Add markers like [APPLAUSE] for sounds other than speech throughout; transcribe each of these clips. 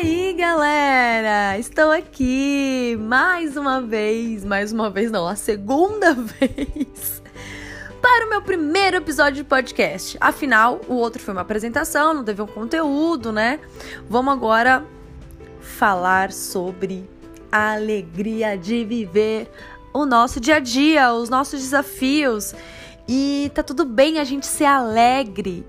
aí, galera? Estou aqui mais uma vez, mais uma vez não, a segunda [LAUGHS] vez para o meu primeiro episódio de podcast. Afinal, o outro foi uma apresentação, não teve um conteúdo, né? Vamos agora falar sobre a alegria de viver o nosso dia a dia, os nossos desafios. E tá tudo bem a gente ser alegre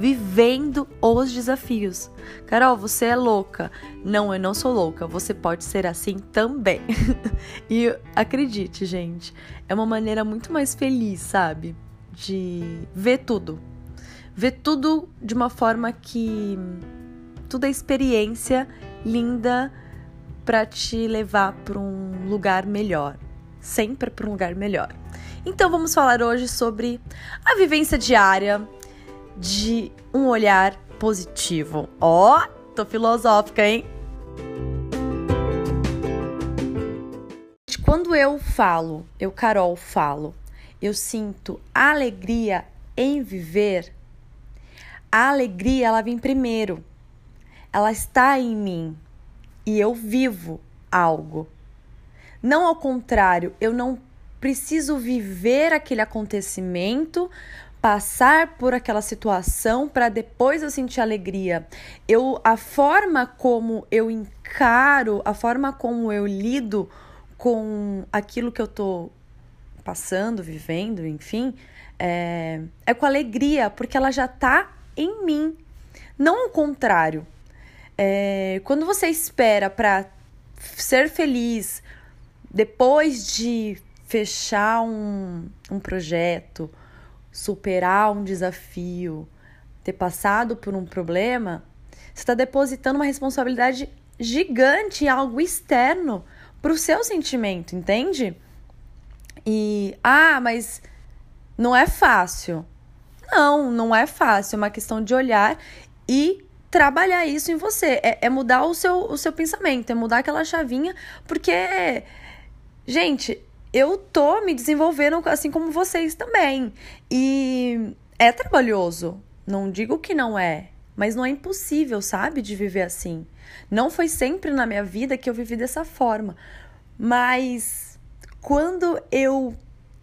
vivendo os desafios. Carol, você é louca. Não, eu não sou louca. Você pode ser assim também. [LAUGHS] e acredite, gente, é uma maneira muito mais feliz, sabe? De ver tudo. Ver tudo de uma forma que tudo é experiência linda para te levar para um lugar melhor. Sempre para um lugar melhor. Então vamos falar hoje sobre a vivência diária de um olhar positivo. Ó, oh, tô filosófica, hein? Quando eu falo, eu, Carol, falo, eu sinto alegria em viver, a alegria ela vem primeiro. Ela está em mim e eu vivo algo. Não ao contrário, eu não preciso viver aquele acontecimento passar por aquela situação para depois eu sentir alegria. Eu a forma como eu encaro, a forma como eu lido com aquilo que eu tô passando, vivendo, enfim, é, é com alegria, porque ela já tá em mim. Não o contrário. É, quando você espera para ser feliz depois de fechar um, um projeto, superar um desafio, ter passado por um problema, você está depositando uma responsabilidade gigante algo externo para o seu sentimento, entende? E, ah, mas não é fácil. Não, não é fácil. É uma questão de olhar e trabalhar isso em você. É, é mudar o seu, o seu pensamento, é mudar aquela chavinha, porque, gente, eu tô me desenvolvendo assim como vocês também. E é trabalhoso. Não digo que não é, mas não é impossível, sabe, de viver assim. Não foi sempre na minha vida que eu vivi dessa forma. Mas quando eu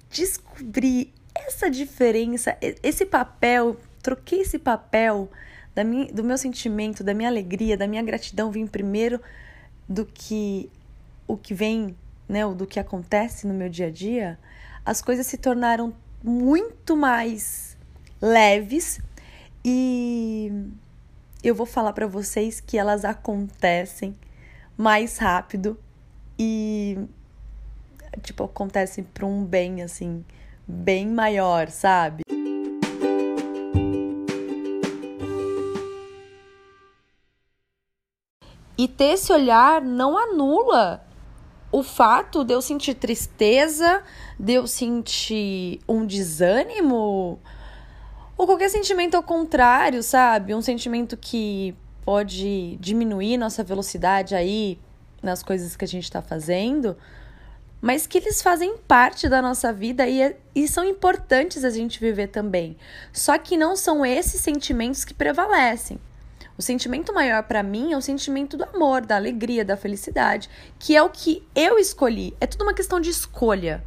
descobri essa diferença, esse papel, troquei esse papel da minha, do meu sentimento, da minha alegria, da minha gratidão vir primeiro do que o que vem né, do que acontece no meu dia a dia, as coisas se tornaram muito mais leves e eu vou falar para vocês que elas acontecem mais rápido e tipo acontecem para um bem assim, bem maior, sabe? E ter esse olhar não anula o fato de eu sentir tristeza, de eu sentir um desânimo, ou qualquer sentimento ao contrário, sabe? Um sentimento que pode diminuir nossa velocidade aí nas coisas que a gente está fazendo, mas que eles fazem parte da nossa vida e, é, e são importantes a gente viver também. Só que não são esses sentimentos que prevalecem. O sentimento maior para mim é o sentimento do amor, da alegria, da felicidade, que é o que eu escolhi. É tudo uma questão de escolha.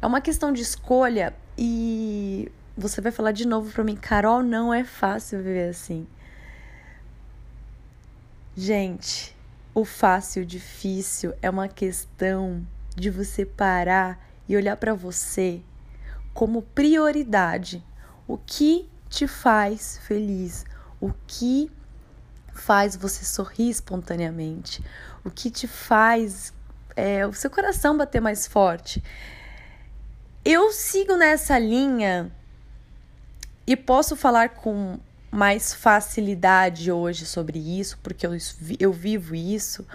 É uma questão de escolha e você vai falar de novo para mim, Carol, não é fácil viver assim. Gente, o fácil, o difícil é uma questão de você parar e olhar para você como prioridade. O que te faz feliz? O que faz você sorrir espontaneamente, o que te faz é, o seu coração bater mais forte. Eu sigo nessa linha e posso falar com mais facilidade hoje sobre isso, porque eu, eu vivo isso,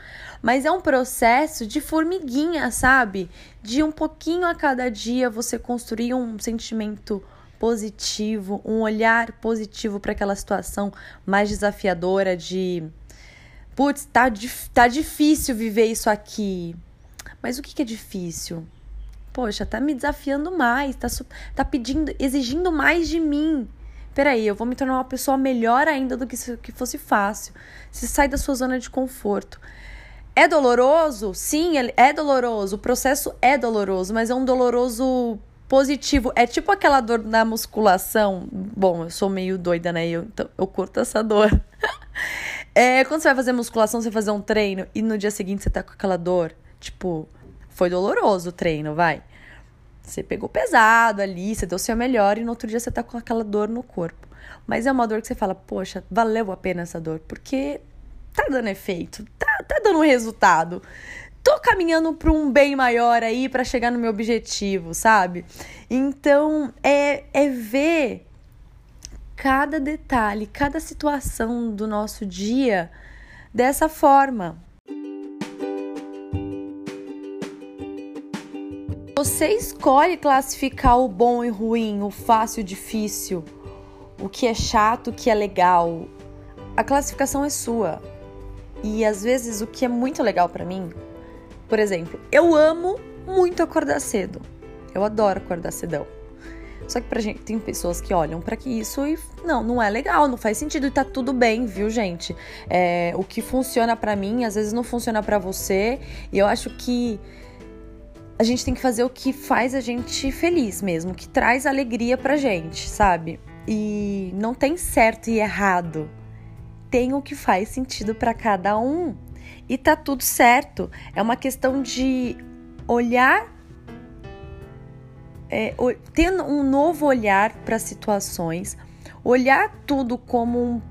mas é um processo de formiguinha, sabe? De um pouquinho a cada dia você construir um sentimento positivo, um olhar positivo para aquela situação mais desafiadora de putz, tá, tá difícil viver isso aqui. Mas o que, que é difícil? Poxa, tá me desafiando mais, tá, tá pedindo, exigindo mais de mim. peraí, eu vou me tornar uma pessoa melhor ainda do que se que fosse fácil. Você sai da sua zona de conforto. É doloroso? Sim, é doloroso. O processo é doloroso, mas é um doloroso positivo. É tipo aquela dor na musculação. Bom, eu sou meio doida, né? Eu, então, eu curto essa dor. [LAUGHS] é, quando você vai fazer musculação, você vai fazer um treino e no dia seguinte você tá com aquela dor. Tipo, foi doloroso o treino, vai. Você pegou pesado ali, você deu o seu melhor e no outro dia você tá com aquela dor no corpo. Mas é uma dor que você fala, poxa, valeu a pena essa dor, porque tá dando efeito, tá, tá dando resultado. Tô caminhando para um bem maior aí para chegar no meu objetivo, sabe? Então, é, é ver cada detalhe, cada situação do nosso dia dessa forma. Você escolhe classificar o bom e ruim, o fácil e difícil, o que é chato, o que é legal. A classificação é sua. E às vezes o que é muito legal para mim, por exemplo, eu amo muito acordar cedo. Eu adoro acordar cedão. Só que pra gente tem pessoas que olham para que isso e não, não é legal, não faz sentido e tá tudo bem, viu, gente? É, o que funciona para mim às vezes não funciona para você. E eu acho que a gente tem que fazer o que faz a gente feliz mesmo, que traz alegria pra gente, sabe? E não tem certo e errado tem o que faz sentido para cada um. E tá tudo certo. É uma questão de olhar, é, ter um novo olhar para situações, olhar tudo como um,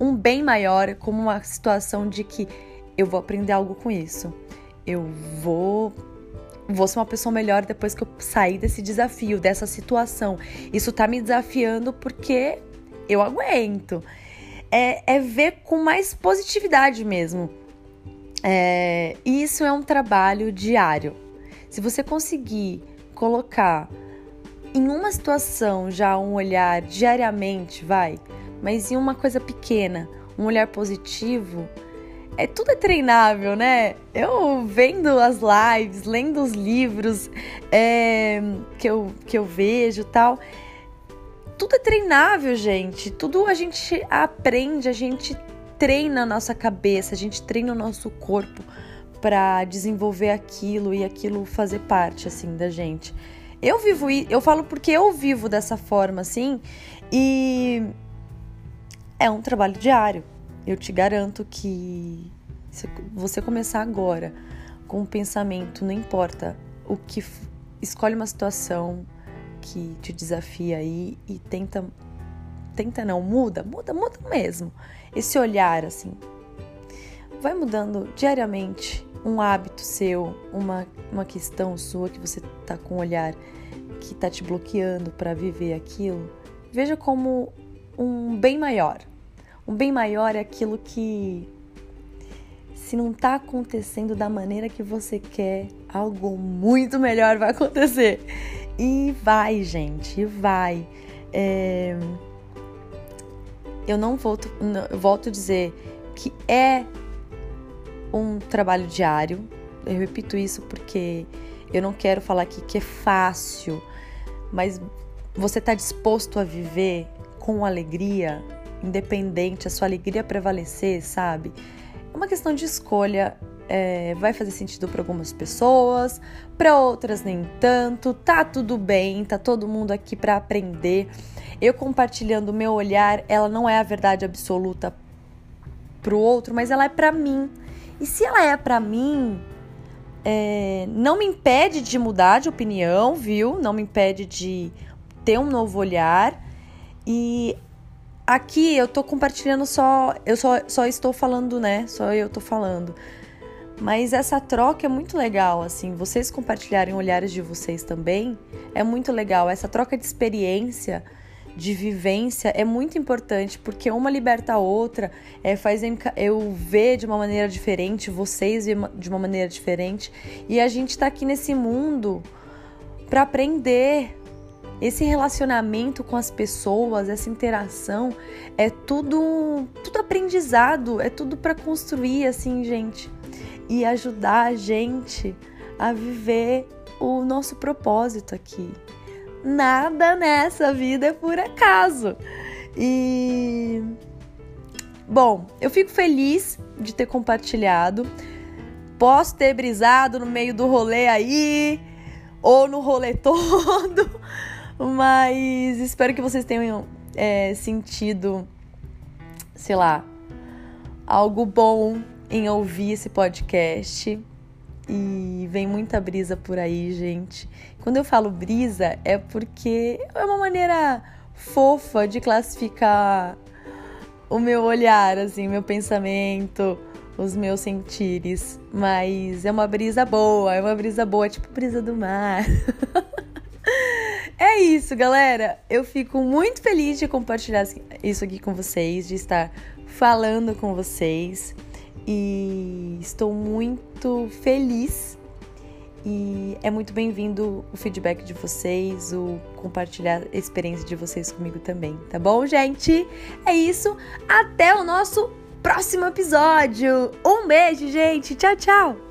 um bem maior, como uma situação de que eu vou aprender algo com isso. Eu vou vou ser uma pessoa melhor depois que eu sair desse desafio, dessa situação. Isso tá me desafiando porque eu aguento é, é ver com mais positividade mesmo. É, isso é um trabalho diário. Se você conseguir colocar em uma situação já um olhar diariamente, vai, mas em uma coisa pequena, um olhar positivo, é tudo é treinável, né? Eu vendo as lives, lendo os livros é, que, eu, que eu vejo tal tudo é treinável, gente. Tudo a gente aprende, a gente treina a nossa cabeça, a gente treina o nosso corpo para desenvolver aquilo e aquilo fazer parte assim da gente. Eu vivo, eu falo porque eu vivo dessa forma assim e é um trabalho diário. Eu te garanto que se você começar agora com um pensamento, não importa o que escolhe uma situação, que te desafia aí e tenta tenta não, muda, muda, muda mesmo. Esse olhar assim. Vai mudando diariamente um hábito seu, uma, uma questão sua que você tá com um olhar que tá te bloqueando para viver aquilo. Veja como um bem maior. Um bem maior é aquilo que se não tá acontecendo da maneira que você quer, algo muito melhor vai acontecer. E vai, gente, vai. É... Eu não volto, eu volto a dizer que é um trabalho diário. Eu repito isso porque eu não quero falar aqui que é fácil, mas você está disposto a viver com alegria, independente, a sua alegria prevalecer, sabe? É uma questão de escolha é, vai fazer sentido para algumas pessoas, para outras nem tanto. Tá tudo bem, tá todo mundo aqui para aprender. Eu compartilhando o meu olhar, ela não é a verdade absoluta pro outro, mas ela é para mim. E se ela é para mim, é, não me impede de mudar de opinião, viu? Não me impede de ter um novo olhar. E aqui eu tô compartilhando só, eu só, só estou falando, né? Só eu tô falando. Mas essa troca é muito legal, assim, vocês compartilharem olhares de vocês também é muito legal. Essa troca de experiência, de vivência é muito importante porque uma liberta a outra, é, faz eu ver de uma maneira diferente, vocês de uma maneira diferente e a gente tá aqui nesse mundo para aprender. Esse relacionamento com as pessoas, essa interação é tudo, tudo aprendizado, é tudo para construir, assim, gente e ajudar a gente a viver o nosso propósito aqui. Nada nessa vida é por acaso. E bom, eu fico feliz de ter compartilhado. Posso ter brisado no meio do rolê aí, ou no rolê [LAUGHS] todo, mas espero que vocês tenham é, sentido, sei lá, algo bom em ouvir esse podcast. E vem muita brisa por aí, gente. Quando eu falo brisa, é porque é uma maneira fofa de classificar o meu olhar, assim, meu pensamento, os meus sentires. Mas é uma brisa boa, é uma brisa boa, tipo brisa do mar. [LAUGHS] é isso, galera. Eu fico muito feliz de compartilhar isso aqui com vocês, de estar falando com vocês. E estou muito feliz e é muito bem-vindo o feedback de vocês, o compartilhar a experiência de vocês comigo também, tá bom, gente? É isso. Até o nosso próximo episódio. Um beijo, gente. Tchau, tchau.